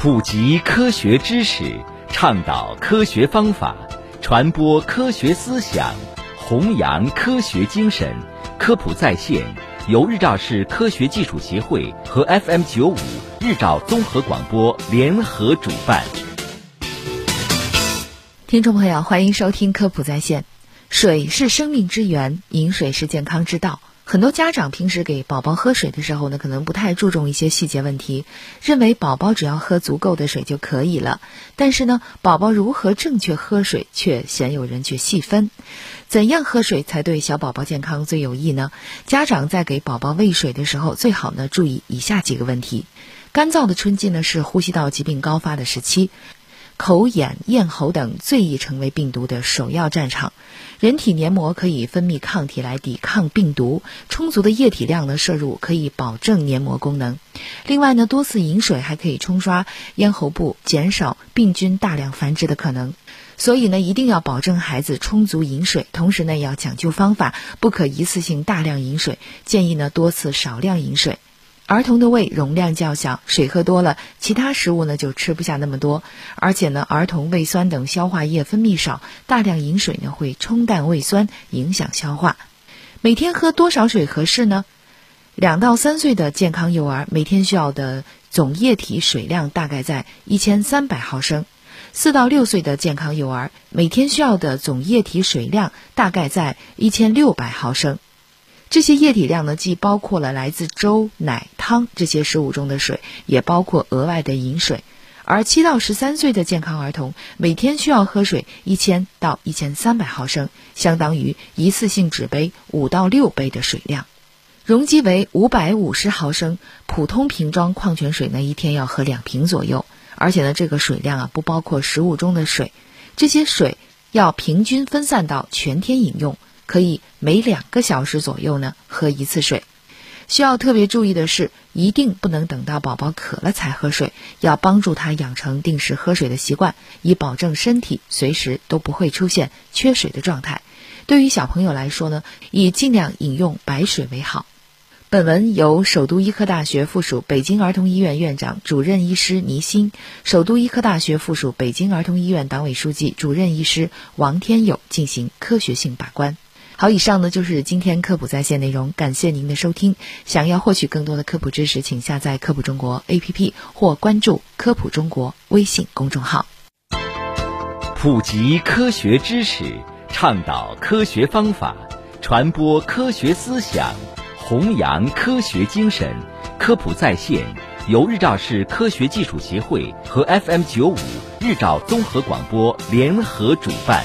普及科学知识，倡导科学方法，传播科学思想，弘扬科学精神。科普在线由日照市科学技术协会和 FM 九五日照综合广播联合主办。听众朋友，欢迎收听科普在线。水是生命之源，饮水是健康之道。很多家长平时给宝宝喝水的时候呢，可能不太注重一些细节问题，认为宝宝只要喝足够的水就可以了。但是呢，宝宝如何正确喝水，却鲜有人去细分。怎样喝水才对小宝宝健康最有益呢？家长在给宝宝喂水的时候，最好呢注意以下几个问题：干燥的春季呢是呼吸道疾病高发的时期。口、眼、咽喉等最易成为病毒的首要战场。人体黏膜可以分泌抗体来抵抗病毒，充足的液体量呢摄入可以保证黏膜功能。另外呢，多次饮水还可以冲刷咽喉部，减少病菌大量繁殖的可能。所以呢，一定要保证孩子充足饮水，同时呢，要讲究方法，不可一次性大量饮水，建议呢多次少量饮水。儿童的胃容量较小，水喝多了，其他食物呢就吃不下那么多。而且呢，儿童胃酸等消化液分泌少，大量饮水呢会冲淡胃酸，影响消化。每天喝多少水合适呢？两到三岁的健康幼儿每天需要的总液体水量大概在一千三百毫升；四到六岁的健康幼儿每天需要的总液体水量大概在一千六百毫升。这些液体量呢，既包括了来自粥、奶、汤这些食物中的水，也包括额外的饮水。而七到十三岁的健康儿童每天需要喝水一千到一千三百毫升，相当于一次性纸杯五到六杯的水量，容积为五百五十毫升。普通瓶装矿泉水呢，一天要喝两瓶左右。而且呢，这个水量啊，不包括食物中的水，这些水要平均分散到全天饮用。可以每两个小时左右呢喝一次水。需要特别注意的是，一定不能等到宝宝渴了才喝水，要帮助他养成定时喝水的习惯，以保证身体随时都不会出现缺水的状态。对于小朋友来说呢，以尽量饮用白水为好。本文由首都医科大学附属北京儿童医院院长、主任医师倪欣，首都医科大学附属北京儿童医院党委书记、主任医师王天友进行科学性把关。好，以上呢就是今天科普在线内容，感谢您的收听。想要获取更多的科普知识，请下载科普中国 APP 或关注科普中国微信公众号。普及科学知识，倡导科学方法，传播科学思想，弘扬科学精神。科普在线由日照市科学技术协会和 FM 九五日照综合广播联合主办。